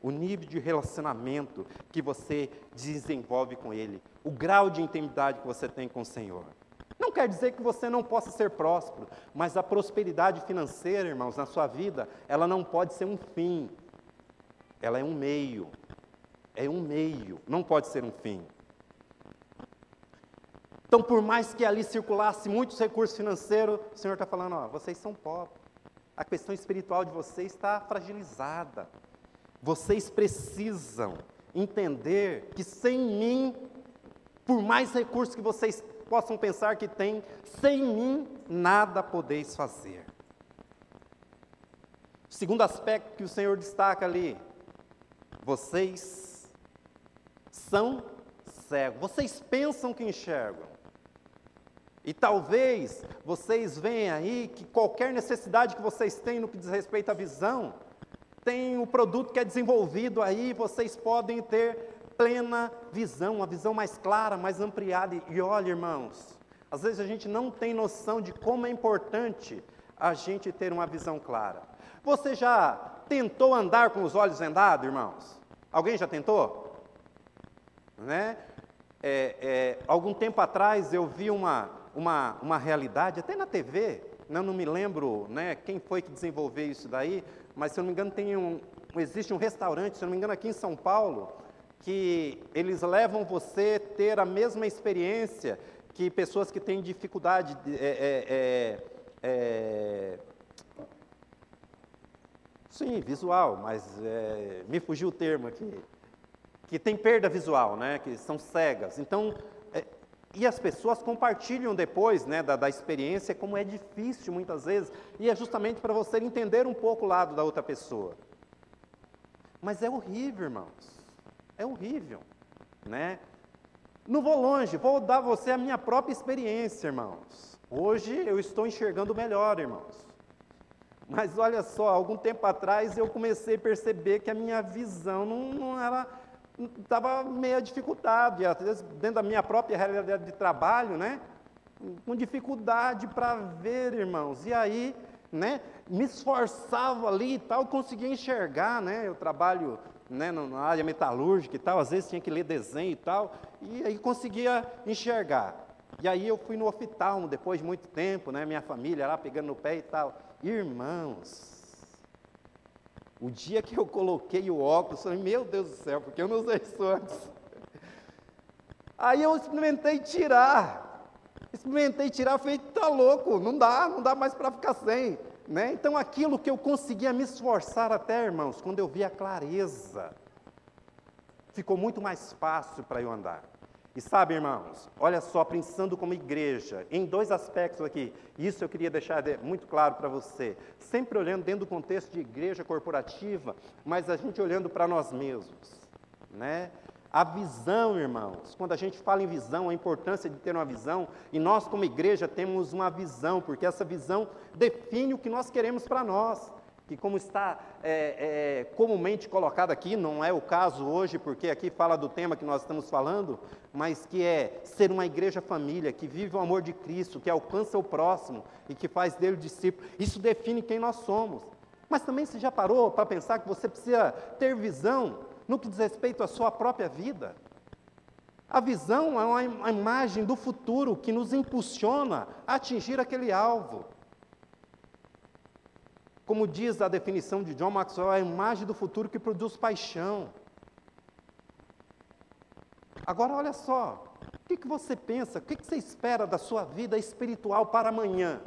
o nível de relacionamento que você desenvolve com Ele, o grau de intimidade que você tem com o Senhor. Não quer dizer que você não possa ser próspero, mas a prosperidade financeira, irmãos, na sua vida, ela não pode ser um fim, ela é um meio. É um meio, não pode ser um fim. Então, por mais que ali circulasse muitos recursos financeiros, o Senhor está falando: ó, vocês são pobres. A questão espiritual de vocês está fragilizada. Vocês precisam entender que sem mim, por mais recursos que vocês possam pensar que têm, sem mim nada podeis fazer. Segundo aspecto que o Senhor destaca ali, vocês são cegos, vocês pensam que enxergam. E talvez vocês venham aí que qualquer necessidade que vocês têm no que diz respeito à visão, tem o produto que é desenvolvido aí, vocês podem ter plena visão, uma visão mais clara, mais ampliada. E olha, irmãos, às vezes a gente não tem noção de como é importante a gente ter uma visão clara. Você já tentou andar com os olhos vendados, irmãos? Alguém já tentou? Né? É, é, algum tempo atrás eu vi uma, uma, uma realidade, até na TV, não, não me lembro né, quem foi que desenvolveu isso daí, mas se eu não me engano tem um, existe um restaurante, se eu não me engano aqui em São Paulo, que eles levam você a ter a mesma experiência que pessoas que têm dificuldade, de, é, é, é, é sim, visual, mas é, me fugiu o termo aqui, que tem perda visual, né, que são cegas. Então, e as pessoas compartilham depois né, da, da experiência, como é difícil muitas vezes, e é justamente para você entender um pouco o lado da outra pessoa. Mas é horrível, irmãos. É horrível. Né? Não vou longe, vou dar você a minha própria experiência, irmãos. Hoje eu estou enxergando melhor, irmãos. Mas olha só, algum tempo atrás eu comecei a perceber que a minha visão não, não era estava meio dificuldade, às vezes dentro da minha própria realidade de trabalho, né? Com dificuldade para ver, irmãos. E aí, né? Me esforçava ali e tal, conseguia enxergar, né? Eu trabalho né, na área metalúrgica e tal, às vezes tinha que ler desenho e tal, e aí conseguia enxergar. E aí eu fui no oftalmo depois de muito tempo, né? Minha família lá pegando no pé e tal. Irmãos, O dia que eu coloquei o óculos, eu falei, meu Deus do céu, porque eu não usei isso antes. Aí eu experimentei tirar. Experimentei tirar, falei, tá louco, não dá, não dá mais para ficar sem. Né? Então aquilo que eu conseguia me esforçar até, irmãos, quando eu vi a clareza, ficou muito mais fácil para eu andar. E sabe, irmãos, olha só, pensando como igreja, em dois aspectos aqui, isso eu queria deixar muito claro para você, sempre olhando dentro do contexto de igreja corporativa, mas a gente olhando para nós mesmos, né? A visão, irmãos, quando a gente fala em visão, a importância de ter uma visão, e nós como igreja temos uma visão, porque essa visão define o que nós queremos para nós que como está é, é, comumente colocado aqui, não é o caso hoje, porque aqui fala do tema que nós estamos falando, mas que é ser uma igreja família, que vive o amor de Cristo, que alcança o próximo e que faz dele discípulo. Isso define quem nós somos. Mas também você já parou para pensar que você precisa ter visão no que diz respeito à sua própria vida? A visão é uma imagem do futuro que nos impulsiona a atingir aquele alvo. Como diz a definição de John Maxwell, é a imagem do futuro que produz paixão. Agora, olha só, o que, que você pensa, o que, que você espera da sua vida espiritual para amanhã?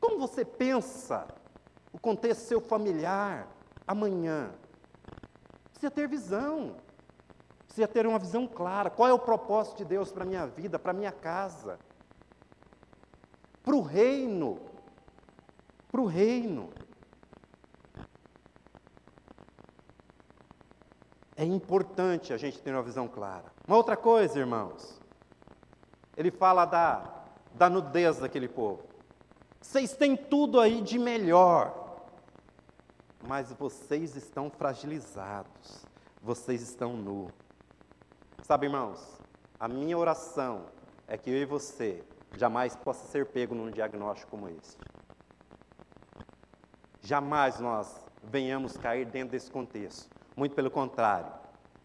Como você pensa o contexto seu familiar amanhã? Precisa ter visão, precisa ter uma visão clara. Qual é o propósito de Deus para a minha vida, para a minha casa? Para o reino para o reino. É importante a gente ter uma visão clara. Uma outra coisa, irmãos, ele fala da, da nudez daquele povo. Vocês têm tudo aí de melhor, mas vocês estão fragilizados, vocês estão nus. Sabe, irmãos, a minha oração é que eu e você jamais possa ser pego num diagnóstico como este. Jamais nós venhamos cair dentro desse contexto. Muito pelo contrário,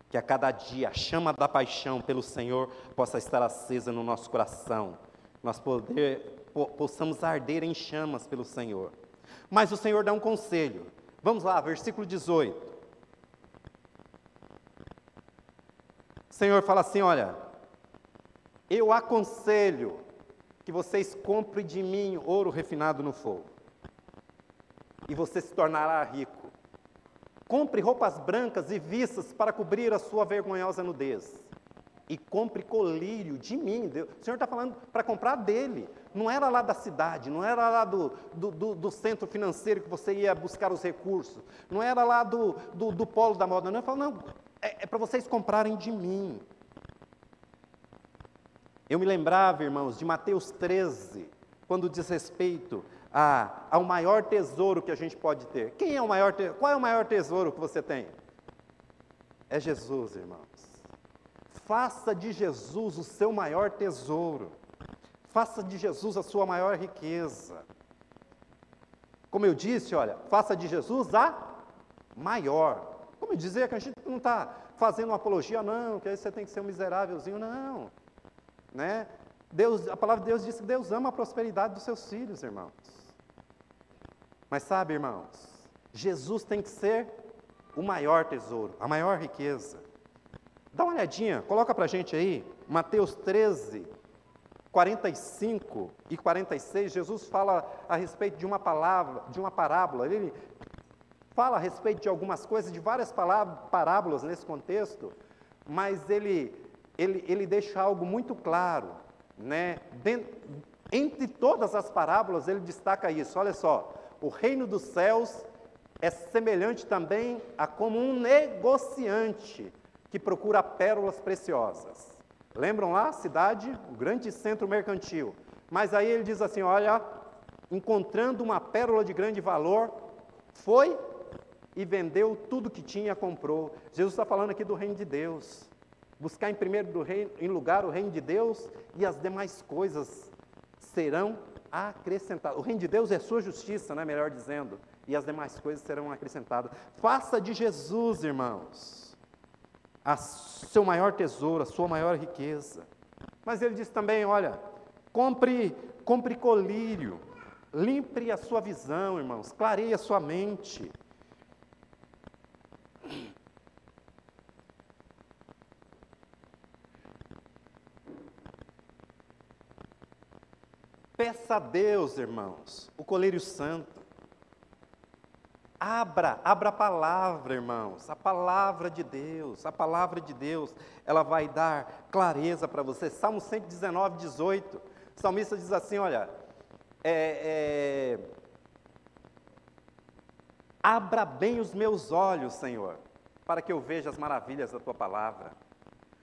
que a cada dia a chama da paixão pelo Senhor possa estar acesa no nosso coração. Nós poder, po, possamos arder em chamas pelo Senhor. Mas o Senhor dá um conselho. Vamos lá, versículo 18. O Senhor fala assim: Olha, eu aconselho que vocês comprem de mim ouro refinado no fogo e você se tornará rico. Compre roupas brancas e vistas para cobrir a sua vergonhosa nudez. E compre colírio de mim. Deus. O Senhor está falando para comprar dele. Não era lá da cidade, não era lá do, do, do, do, centro financeiro que você ia buscar os recursos, não era lá do, do, do polo da moda. Não, ele falou, não, é, é para vocês comprarem de mim. Eu me lembrava, irmãos, de Mateus 13, quando diz respeito a, ao maior tesouro que a gente pode ter. Quem é o maior Qual é o maior tesouro que você tem? É Jesus, irmãos. Faça de Jesus o seu maior tesouro. Faça de Jesus a sua maior riqueza. Como eu disse, olha, faça de Jesus a maior. Como dizer que a gente não está fazendo uma apologia, não, que aí você tem que ser um miserávelzinho, não. Né? Deus, a palavra de Deus diz que Deus ama a prosperidade dos seus filhos, irmãos. Mas sabe, irmãos, Jesus tem que ser o maior tesouro, a maior riqueza. Dá uma olhadinha, coloca para a gente aí, Mateus 13, 45 e 46, Jesus fala a respeito de uma palavra, de uma parábola. Ele fala a respeito de algumas coisas, de várias parábolas nesse contexto, mas ele, ele, ele deixa algo muito claro. Né? Dentro, entre todas as parábolas, ele destaca isso. Olha só, o reino dos céus é semelhante também a como um negociante que procura pérolas preciosas. Lembram lá a cidade, o grande centro mercantil. Mas aí ele diz assim: olha, encontrando uma pérola de grande valor, foi e vendeu tudo que tinha, comprou. Jesus está falando aqui do reino de Deus. Buscar em primeiro reino, em lugar o reino de Deus e as demais coisas serão acrescentado. O reino de Deus é sua justiça, né, melhor dizendo, e as demais coisas serão acrescentadas. Faça de Jesus, irmãos, a seu maior tesouro, a sua maior riqueza. Mas ele diz também, olha, compre, compre colírio. Limpe a sua visão, irmãos, clareie a sua mente. Peça a Deus, irmãos, o colírio santo. Abra, abra a palavra, irmãos, a palavra de Deus, a palavra de Deus, ela vai dar clareza para você. Salmo 119, 18, o salmista diz assim: olha, é, é, abra bem os meus olhos, Senhor, para que eu veja as maravilhas da tua palavra.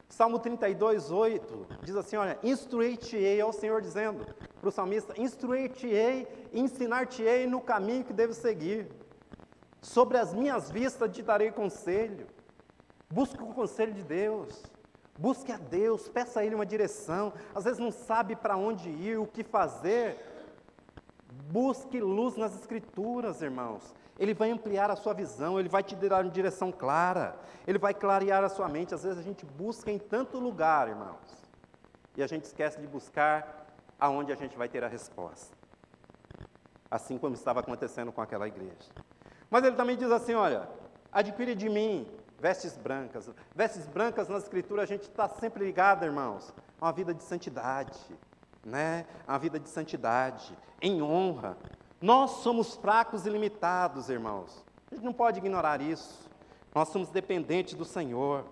Salmo 32, 8 diz assim: Olha, instruir-te-ei, é o Senhor dizendo para o salmista: instruir-te-ei, ensinar-te-ei no caminho que devo seguir. Sobre as minhas vistas te darei conselho. Busque o conselho de Deus. Busque a Deus, peça a Ele uma direção. Às vezes não sabe para onde ir, o que fazer. Busque luz nas Escrituras, irmãos. Ele vai ampliar a sua visão, ele vai te dar uma direção clara, ele vai clarear a sua mente. Às vezes a gente busca em tanto lugar, irmãos, e a gente esquece de buscar aonde a gente vai ter a resposta. Assim como estava acontecendo com aquela igreja. Mas ele também diz assim: olha, adquire de mim vestes brancas. Vestes brancas na Escritura a gente está sempre ligado, irmãos, a uma vida de santidade, né? A vida de santidade, em honra, nós somos fracos e limitados, irmãos. A gente não pode ignorar isso. Nós somos dependentes do Senhor.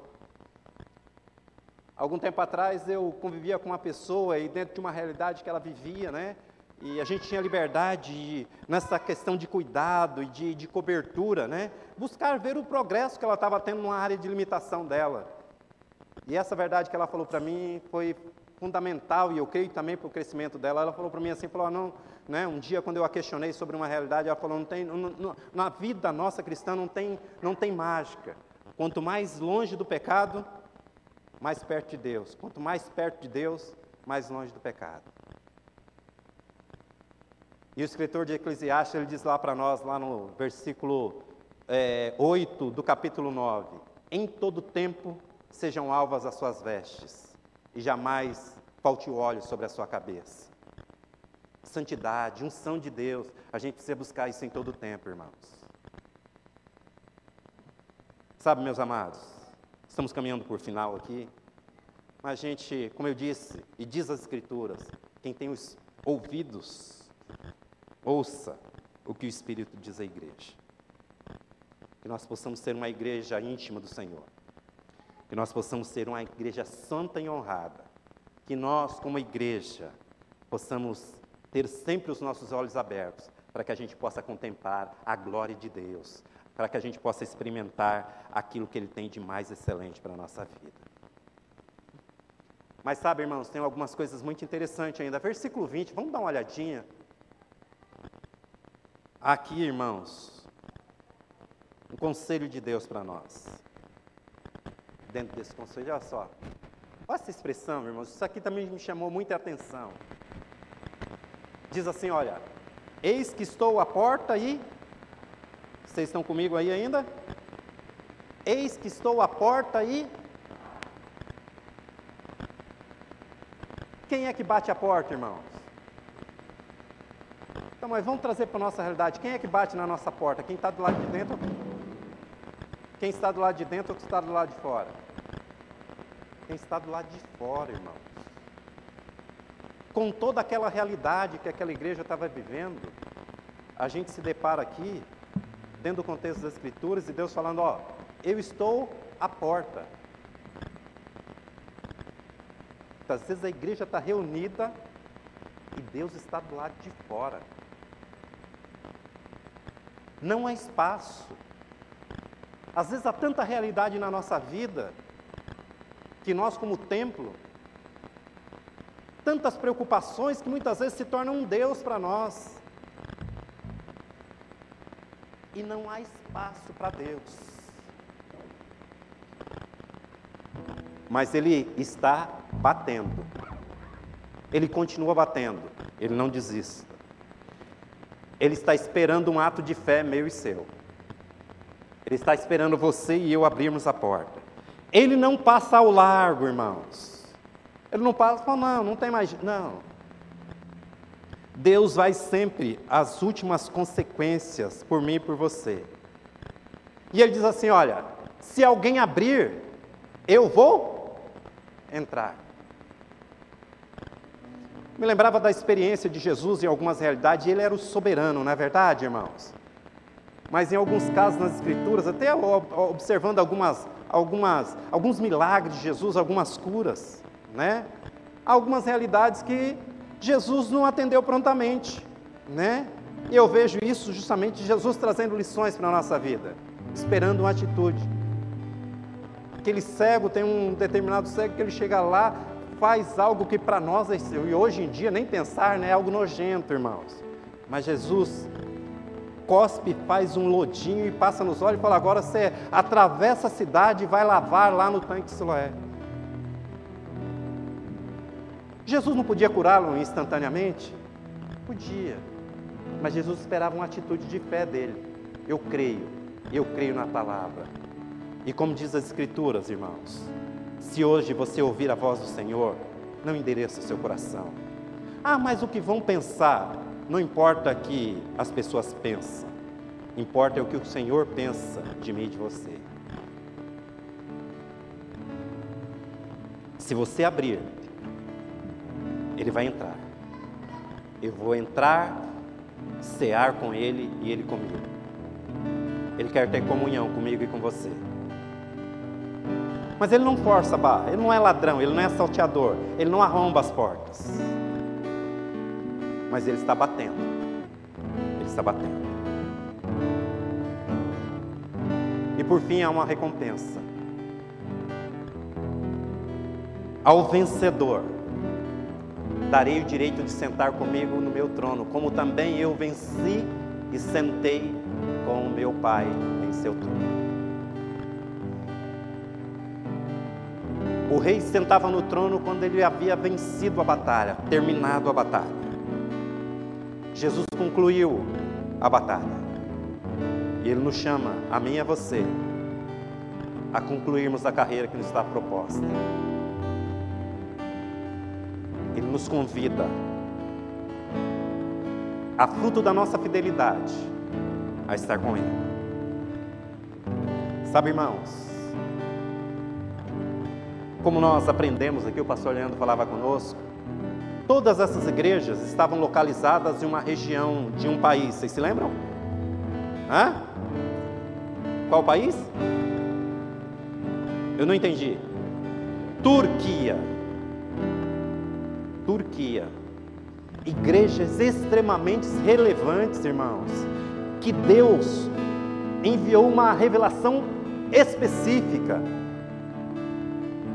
Algum tempo atrás eu convivia com uma pessoa e dentro de uma realidade que ela vivia, né? E a gente tinha liberdade de, nessa questão de cuidado e de, de cobertura, né? Buscar ver o progresso que ela estava tendo numa área de limitação dela. E essa verdade que ela falou para mim foi fundamental e eu creio também para o crescimento dela. Ela falou para mim assim, falou, não, né, um dia quando eu a questionei sobre uma realidade, ela falou, não tem, não, não, na vida nossa cristã não tem, não tem mágica. Quanto mais longe do pecado, mais perto de Deus. Quanto mais perto de Deus, mais longe do pecado. E o escritor de Eclesiastes, ele diz lá para nós, lá no versículo é, 8 do capítulo 9: Em todo tempo sejam alvas as suas vestes, e jamais falte o óleo sobre a sua cabeça. Santidade, unção de Deus, a gente precisa buscar isso em todo tempo, irmãos. Sabe, meus amados, estamos caminhando por final aqui, mas a gente, como eu disse, e diz as Escrituras, quem tem os ouvidos, ouça o que o Espírito diz à igreja. Que nós possamos ser uma igreja íntima do Senhor que nós possamos ser uma igreja santa e honrada, que nós, como igreja, possamos ter sempre os nossos olhos abertos, para que a gente possa contemplar a glória de Deus, para que a gente possa experimentar aquilo que Ele tem de mais excelente para a nossa vida. Mas sabe, irmãos, tem algumas coisas muito interessantes ainda. Versículo 20, vamos dar uma olhadinha. Aqui, irmãos, um conselho de Deus para nós dentro desse conselho. Olha só. Olha essa expressão, irmãos. Isso aqui também me chamou muita atenção. Diz assim: olha, eis que estou à porta e. Vocês estão comigo aí ainda? Eis que estou à porta e. Quem é que bate a porta, irmãos? Mas vamos trazer para a nossa realidade. Quem é que bate na nossa porta? Quem está do lado de dentro quem está do lado de dentro ou quem está do lado de fora? Quem está do lado de fora, irmãos. Com toda aquela realidade que aquela igreja estava vivendo, a gente se depara aqui, dentro do contexto das Escrituras, e Deus falando: Ó, eu estou à porta. Às vezes a igreja está reunida e Deus está do lado de fora. Não há espaço. Às vezes há tanta realidade na nossa vida que nós, como templo, tantas preocupações que muitas vezes se tornam um Deus para nós. E não há espaço para Deus. Mas Ele está batendo. Ele continua batendo. Ele não desiste. Ele está esperando um ato de fé meu e seu. Ele está esperando você e eu abrirmos a porta. Ele não passa ao largo, irmãos. Ele não passa, fala, não, não tem mais. Não. Deus vai sempre as últimas consequências por mim e por você. E ele diz assim: Olha, se alguém abrir, eu vou entrar. Me lembrava da experiência de Jesus em algumas realidades, ele era o soberano, não é verdade, irmãos? Mas em alguns casos nas Escrituras, até observando algumas, algumas, alguns milagres de Jesus, algumas curas, né? Algumas realidades que Jesus não atendeu prontamente, né? E eu vejo isso justamente Jesus trazendo lições para a nossa vida, esperando uma atitude. Aquele cego, tem um determinado cego que ele chega lá, faz algo que para nós, e hoje em dia, nem pensar, né, é algo nojento, irmãos. Mas Jesus cospe, faz um lodinho e passa nos olhos e fala: agora você atravessa a cidade e vai lavar lá no tanque de Siloé. Jesus não podia curá-lo instantaneamente? Podia. Mas Jesus esperava uma atitude de fé dele. Eu creio, eu creio na palavra. E como diz as Escrituras, irmãos, se hoje você ouvir a voz do Senhor, não endereça seu coração. Ah, mas o que vão pensar? Não importa que as pessoas pensam, importa é o que o Senhor pensa de mim e de você. Se você abrir, Ele vai entrar. Eu vou entrar, cear com Ele e Ele comigo. Ele quer ter comunhão comigo e com você. Mas ele não força a barra, ele não é ladrão, ele não é salteador, ele não arromba as portas. Mas ele está batendo. Ele está batendo. E por fim há uma recompensa. Ao vencedor, darei o direito de sentar comigo no meu trono, como também eu venci e sentei com o meu Pai em seu trono. O rei sentava no trono quando ele havia vencido a batalha, terminado a batalha. Jesus concluiu a batalha. E ele nos chama, a mim e a você, a concluirmos a carreira que nos está proposta. Ele nos convida, a fruto da nossa fidelidade, a estar com Ele. Sabe, irmãos, como nós aprendemos aqui, o pastor Leandro falava conosco, todas essas igrejas estavam localizadas em uma região de um país, vocês se lembram? Hã? Qual país? Eu não entendi. Turquia. Turquia. Igrejas extremamente relevantes, irmãos, que Deus enviou uma revelação específica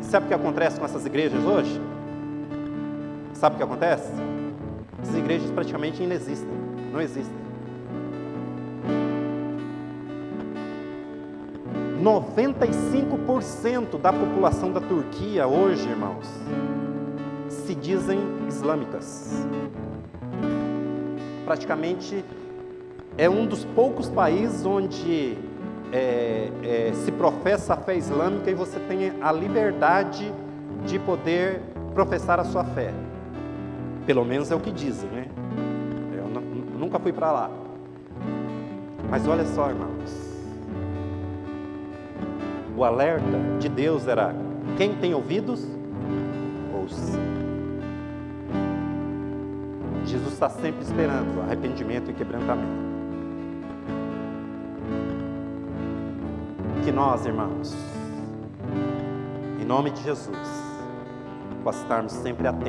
Sabe o que acontece com essas igrejas hoje? Sabe o que acontece? Essas igrejas praticamente não existem, não existem. 95% da população da Turquia hoje, irmãos, se dizem islâmicas. Praticamente é um dos poucos países onde é, é, se professa a fé islâmica e você tem a liberdade de poder professar a sua fé. Pelo menos é o que dizem, né? Eu nunca fui para lá. Mas olha só, irmãos. O alerta de Deus era: quem tem ouvidos, ouça. Jesus está sempre esperando arrependimento e quebrantamento. Que nós, irmãos, em nome de Jesus, possamos estarmos sempre atentos